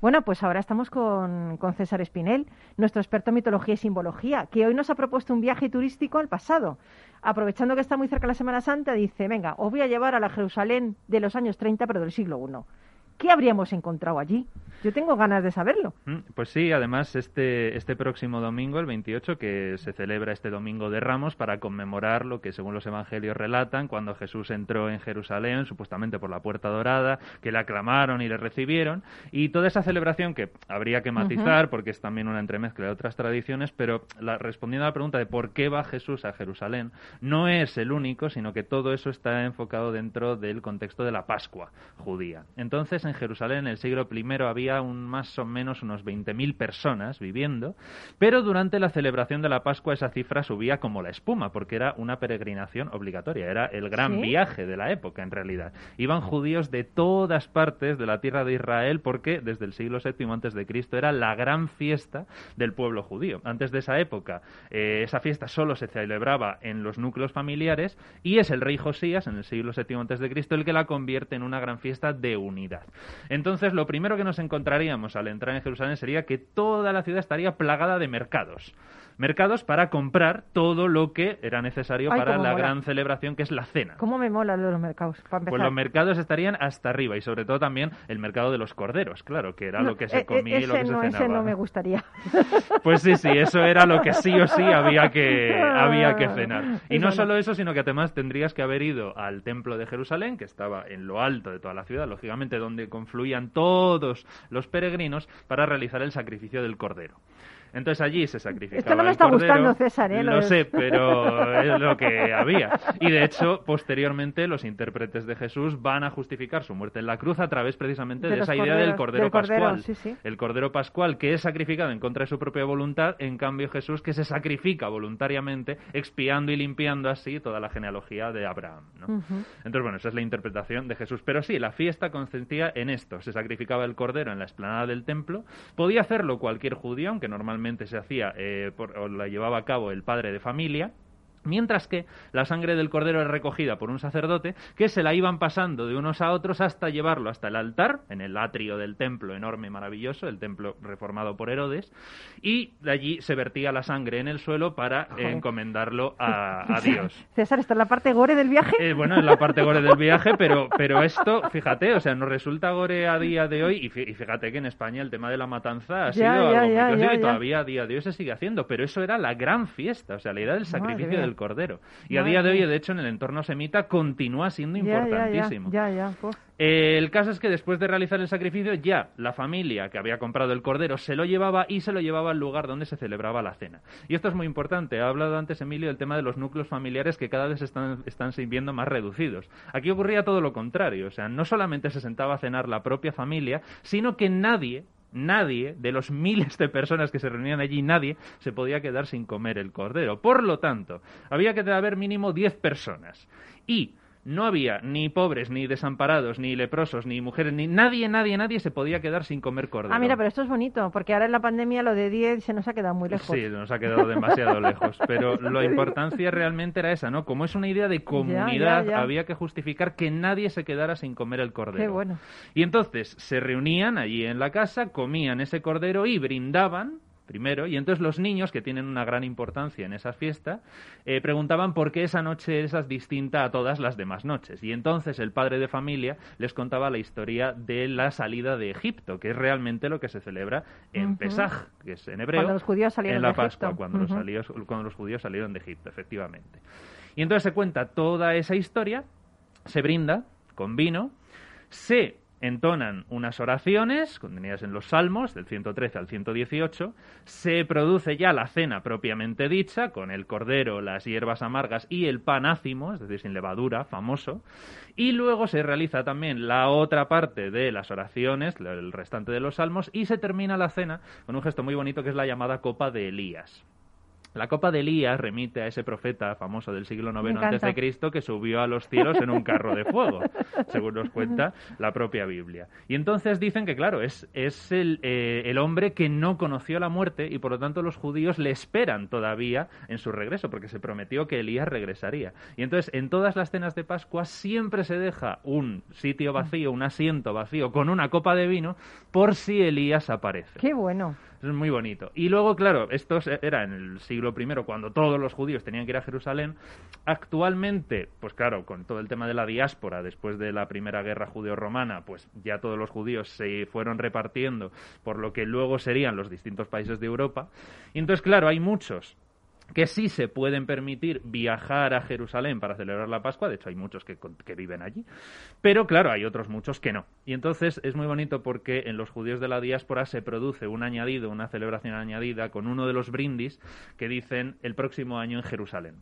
Bueno, pues ahora estamos con, con César Espinel, nuestro experto en mitología y simbología, que hoy nos ha propuesto un viaje turístico al pasado. Aprovechando que está muy cerca la Semana Santa, dice, venga, os voy a llevar a la Jerusalén de los años 30, pero del siglo I. ¿Qué habríamos encontrado allí? Yo tengo ganas de saberlo. Mm, Pues sí, además este, este próximo domingo, el 28, que se celebra este domingo de Ramos para conmemorar lo que según los evangelios relatan, cuando Jesús entró en Jerusalén, supuestamente por la puerta dorada, que le aclamaron y le recibieron, y toda esa celebración que habría que matizar, porque es también una entremezcla de otras tradiciones, pero la- respondiendo a la pregunta de por qué va Jesús a Jerusalén, no es el único, sino que todo eso está enfocado dentro del contexto de la Pascua judía. Entonces, en Jerusalén, en el siglo I, había un, más o menos unos 20.000 personas viviendo, pero durante la celebración de la Pascua esa cifra subía como la espuma, porque era una peregrinación obligatoria, era el gran ¿Sí? viaje de la época, en realidad. Iban judíos de todas partes de la tierra de Israel, porque desde el siglo VII antes de Cristo era la gran fiesta del pueblo judío. Antes de esa época, eh, esa fiesta solo se celebraba en los núcleos familiares y es el rey Josías, en el siglo VII antes de Cristo, el que la convierte en una gran fiesta de unidad. Entonces, lo primero que nos encontraríamos al entrar en Jerusalén sería que toda la ciudad estaría plagada de mercados. Mercados para comprar todo lo que era necesario Ay, para la mola. gran celebración que es la cena. ¿Cómo me mola lo de los mercados? Para. Pues los mercados estarían hasta arriba y sobre todo también el mercado de los corderos, claro, que era No, lo que se eh, comía y lo ese que se no, ese cenaba. no me gustaría. Pues sí, sí, eso era lo que sí o sí había que, había que cenar. Y no. solo eso, sino que además tendrías que haber ido al templo de Jerusalén, que estaba en lo alto de toda la ciudad, lógicamente donde confluían todos los peregrinos para realizar el sacrificio del cordero. Entonces allí se sacrificaba Esto no me el está cordero. gustando, César, ¿eh? Lo Lo sé, pero es lo que había. Y de hecho, posteriormente, los intérpretes de Jesús van a justificar su muerte en la cruz a través precisamente de, De esa idea del cordero del cordero, pascual. sí, sí. El cordero pascual que es sacrificado en contra de su propia voluntad, en cambio Jesús que se sacrifica voluntariamente, expiando y limpiando así toda la genealogía de Abraham. ¿no? Ujú. Entonces, bueno, esa es la interpretación de Jesús. Pero sí, la fiesta consistía en esto. Se sacrificaba el cordero en la explanada del templo. Podía hacerlo cualquier judío, aunque normalmente se hacía eh, por- o la llevaba a cabo el padre de familia. Mientras que la sangre del cordero era recogida por un sacerdote que se la iban pasando de unos a otros hasta llevarlo hasta el altar, en el atrio del templo enorme, maravilloso, el templo reformado por Herodes, y de allí se vertía la sangre en el suelo para eh, encomendarlo a, a Dios. César, ¿esta es la parte gore del viaje? Eh, bueno, es la parte gore del viaje, pero, pero esto, fíjate, o sea, nos resulta gore a día de hoy, y fí- y fíjate que en España el tema de la matanza ha Ya, sido ya, algo ya, y todavía a día de hoy se sigue haciendo, pero eso era la gran fiesta, o sea, la idea del sacrificio mía. Del cordero. Y a día de hoy, de hecho, en el entorno semita continúa siendo Ya, ya, ya, importantísimo. ya. Eh, el caso es que después de realizar el sacrificio, ya la familia que había comprado el cordero se lo llevaba y se lo llevaba al lugar donde se celebraba la cena. Y esto es muy importante. Ha hablado antes Emilio del tema de los núcleos familiares que cada vez están, están viendo más reducidos. Aquí ocurría todo lo contrario. O sea, no solamente se sentaba a cenar la propia familia, sino que nadie Nadie, de los miles de personas que se reunían allí, nadie se podía quedar sin comer el cordero. Por lo tanto, había que haber mínimo 10 personas. Y no había ni pobres, ni desamparados, ni leprosos, ni mujeres, ni nadie, nadie, nadie se podía quedar sin comer cordero. Ah, mira, pero esto es bonito, porque ahora en la pandemia lo de 10 se nos ha quedado muy lejos. Sí, nos ha quedado demasiado lejos. Pero la importancia realmente era esa, ¿no? Como es una idea de comunidad, ya. había que justificar que nadie se quedara sin comer el cordero. Qué bueno. Y entonces se reunían allí en la casa, comían ese cordero y brindaban primero, y entonces los niños, que tienen una gran importancia en esa fiesta, eh, preguntaban por qué esa noche esa es distinta a todas las demás noches. Y entonces el padre de familia les contaba la historia de la salida de Egipto, que es realmente lo que se celebra en. Pesaj, que es en hebreo. Cuando los judíos salieron en la de Pascua, Egipto. cuando, los cuando los judíos salieron de Egipto, efectivamente. Y entonces se cuenta toda esa historia, se brinda con vino, se entonan unas oraciones contenidas en los Salmos, del 113 al 118, se produce ya la cena propiamente dicha, con el cordero, las hierbas amargas y el pan ácimo, es decir, sin levadura, famoso, y luego se realiza también la otra parte de las oraciones, el restante de los Salmos, y se termina la cena con un gesto muy bonito que es la llamada copa de Elías. La copa de Elías remite a ese profeta famoso del siglo IX antes de Cristo que subió a los cielos en un carro de fuego, según nos cuenta la propia Biblia. Y entonces dicen que, claro, es, es el, eh, el hombre que no conoció la muerte y por lo tanto los judíos le esperan todavía en su regreso, porque se prometió que Elías regresaría. Y entonces en todas las cenas de Pascua siempre se deja un sitio vacío, un asiento vacío con una copa de vino por si Elías aparece. Qué bueno. Es muy bonito. Y luego, claro, esto era en el siglo I, cuando todos los judíos tenían que ir a Jerusalén. Actualmente, pues claro, con todo el tema de la diáspora, después de la primera guerra judeo-romana, pues ya todos los judíos se fueron repartiendo por lo que luego serían los distintos países de Europa. Y entonces, claro, hay muchos que sí se pueden permitir viajar a Jerusalén para celebrar la Pascua, de hecho hay muchos que, viven allí, pero claro, hay otros muchos que no. Y entonces es muy bonito porque en los judíos de la diáspora se produce un añadido, una celebración añadida con uno de los brindis que dicen el próximo año en Jerusalén.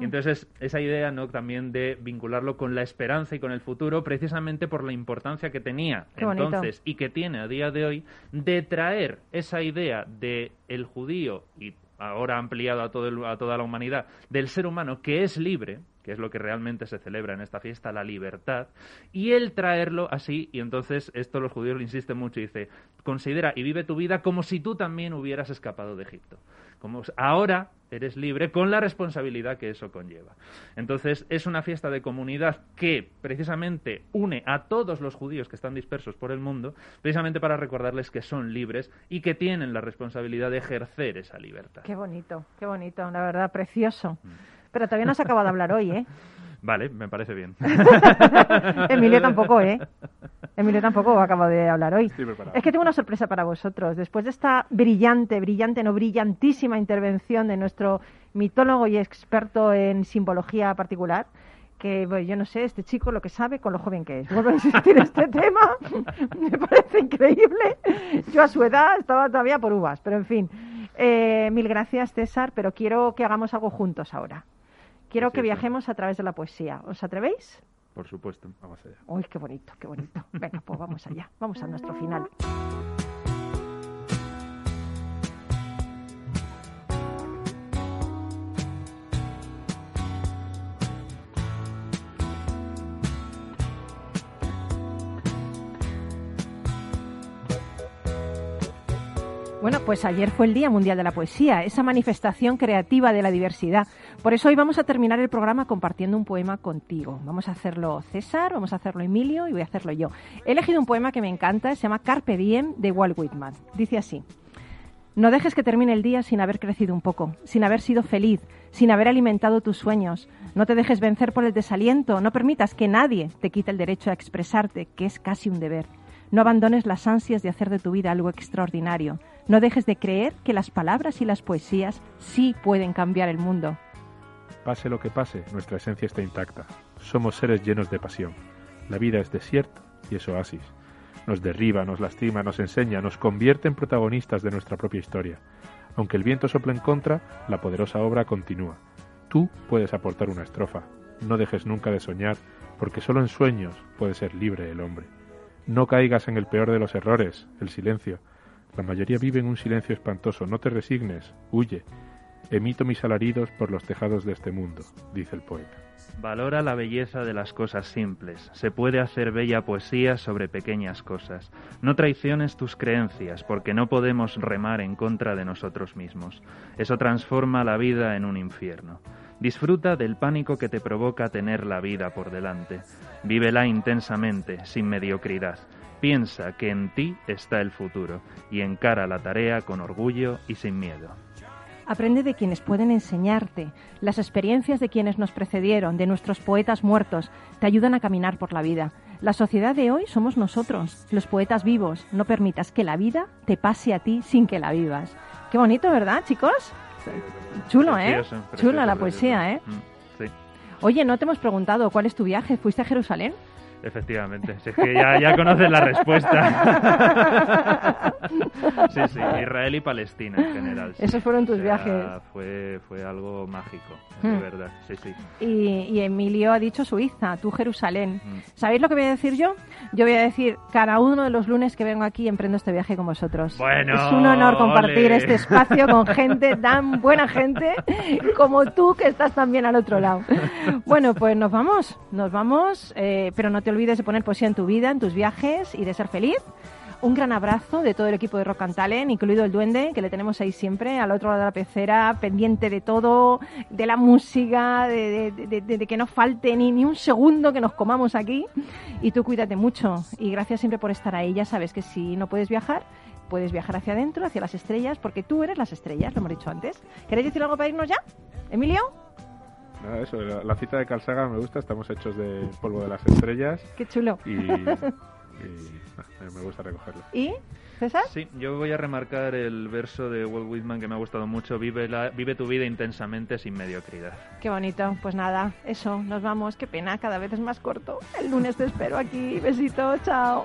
Y entonces es- esa idea ¿no? también de vincularlo con la esperanza y con el futuro, precisamente por la importancia que tenía Qué bonito. entonces y que tiene a día de hoy de traer esa idea de el judío y ahora ampliado a, todo el- a toda la humanidad del ser humano que es libre que es lo que realmente se celebra en esta fiesta, la libertad, y el traerlo así, y entonces esto los judíos le insisten mucho, y dice, considera y vive tu vida como si tú también hubieras escapado de Egipto. Como ahora eres libre con la responsabilidad que eso conlleva. Entonces es una fiesta de comunidad que precisamente une a todos los judíos que están dispersos por el mundo, precisamente para recordarles que son libres y que tienen la responsabilidad de ejercer esa libertad. Qué bonito, qué bonito, la verdad, precioso. Mm. Pero todavía no has acabado de hablar hoy, ¿eh? Vale, me parece bien. Emilio tampoco, ¿eh? Emilio tampoco acaba de hablar hoy. Estoy preparado. Es que tengo una sorpresa para vosotros. Después de esta brillante, brillante, no brillantísima intervención de nuestro mitólogo y experto en simbología particular, que bueno, yo no sé, este chico lo que sabe con lo joven que es. Vuelvo a insistir en este tema, me parece increíble. Yo a su edad estaba todavía por uvas, pero en fin. Eh, mil gracias, César, pero quiero que hagamos algo juntos ahora. Quiero que viajemos a través de la poesía. ¿Os atrevéis? Por supuesto. Vamos allá. Uy, qué bonito, qué bonito. Venga, pues vamos allá. Vamos a nuestro final. Bueno, pues ayer fue el Día Mundial de la Poesía, esa manifestación creativa de la diversidad. Por eso hoy vamos a terminar el programa compartiendo un poema contigo. Vamos a hacerlo César, vamos a hacerlo Emilio y voy a hacerlo yo. He elegido un poema que me encanta, se llama Carpe Diem de Walt Whitman. Dice así. No dejes que termine el día sin haber crecido un poco, sin haber sido feliz, sin haber alimentado tus sueños. No te dejes vencer por el desaliento, no permitas que nadie te quite el derecho a expresarte, que es casi un deber. No abandones las ansias de hacer de tu vida algo extraordinario. No dejes de creer que las palabras y las poesías sí pueden cambiar el mundo. Pase lo que pase, nuestra esencia está intacta. Somos seres llenos de pasión. La vida es desierto y es oasis. Nos derriba, nos lastima, nos enseña, nos convierte en protagonistas de nuestra propia historia. Aunque el viento sople en contra, la poderosa obra continúa. Tú puedes aportar una estrofa. No dejes nunca de soñar, porque solo en sueños puede ser libre el hombre. No caigas en el peor de los errores, el silencio. La mayoría vive en un silencio espantoso. No te resignes, huye. Emito mis alaridos por los tejados de este mundo, dice el poeta. Valora la belleza de las cosas simples. Se puede hacer bella poesía sobre pequeñas cosas. No traiciones tus creencias, porque no podemos remar en contra de nosotros mismos. Eso transforma la vida en un infierno. Disfruta del pánico que te provoca tener la vida por delante. Vívela intensamente, sin mediocridad. Piensa que en ti está el futuro y encara la tarea con orgullo y sin miedo. Aprende de quienes pueden enseñarte. Las experiencias de quienes nos precedieron, de nuestros poetas muertos, te ayudan a caminar por la vida. La sociedad de hoy somos nosotros, los poetas vivos. No permitas que la vida te pase a ti sin que la vivas. Qué bonito, ¿verdad, chicos? Chulo, ¿eh? Precioso, precioso, Chula la poesía, ¿eh? Mm, Sí. Oye, no te hemos preguntado cuál es tu viaje. ¿Fuiste a Jerusalén? Efectivamente, si es que ya, ya conoces la respuesta. sí, sí, Israel y Palestina en general. sí. Esos fueron tus O sea, viajes. Fue, fue algo mágico, Hmm. de verdad, sí, sí. Y, y Emilio ha dicho Suiza, tú Jerusalén. Mm. ¿Sabéis lo que voy a decir yo? Yo voy a decir, cada uno de los lunes que vengo aquí emprendo este viaje con vosotros. Bueno, es un honor compartir ole. este espacio con gente tan buena gente como tú que estás también al otro lado. Bueno, pues nos vamos, nos vamos, eh, pero no te olvides de poner poesía en tu vida, en tus viajes y de ser feliz. Un gran abrazo de todo el equipo de Rock and Talent, incluido el duende, que le tenemos ahí siempre, al otro lado de la pecera, pendiente de todo, de la música, de, de- de- de- que no falte ni, ni un segundo que nos comamos aquí. Y tú cuídate mucho. Y gracias siempre por estar ahí. Ya sabes que si no puedes viajar, puedes viajar hacia adentro, hacia las estrellas, porque tú eres las estrellas, lo hemos dicho antes. ¿Queréis decir algo para irnos ya? ¿Emilio? Nada, eso, la, la cita de Carl Sagan me gusta, estamos hechos de polvo de las estrellas Qué chulo. y, y, me gusta recogerlo. ¿Y? ¿César? Sí, yo voy a remarcar el verso de Walt Whitman que me ha gustado mucho. Vive, la, vive tu vida intensamente sin mediocridad. Qué bonito. Pues nada, eso, nos vamos. Qué pena, cada vez es más corto. El lunes te espero aquí. Besito, chao.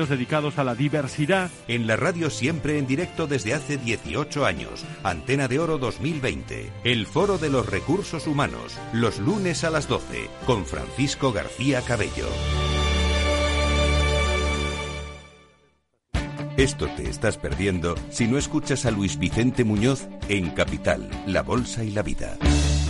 dedicados a la diversidad. En la radio siempre en directo desde hace 18 años. Antena de Oro 2020. El Foro de los Recursos Humanos. Los lunes a las 12. Con Francisco García Cabello. Esto te estás perdiendo si no escuchas a Luis Vicente Muñoz en Capital, La Bolsa y la Vida.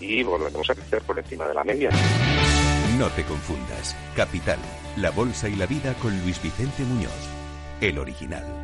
y volveremos a crecer por encima de la media. No te confundas. Capital, La Bolsa y la Vida con Luis Vicente Muñoz. El original.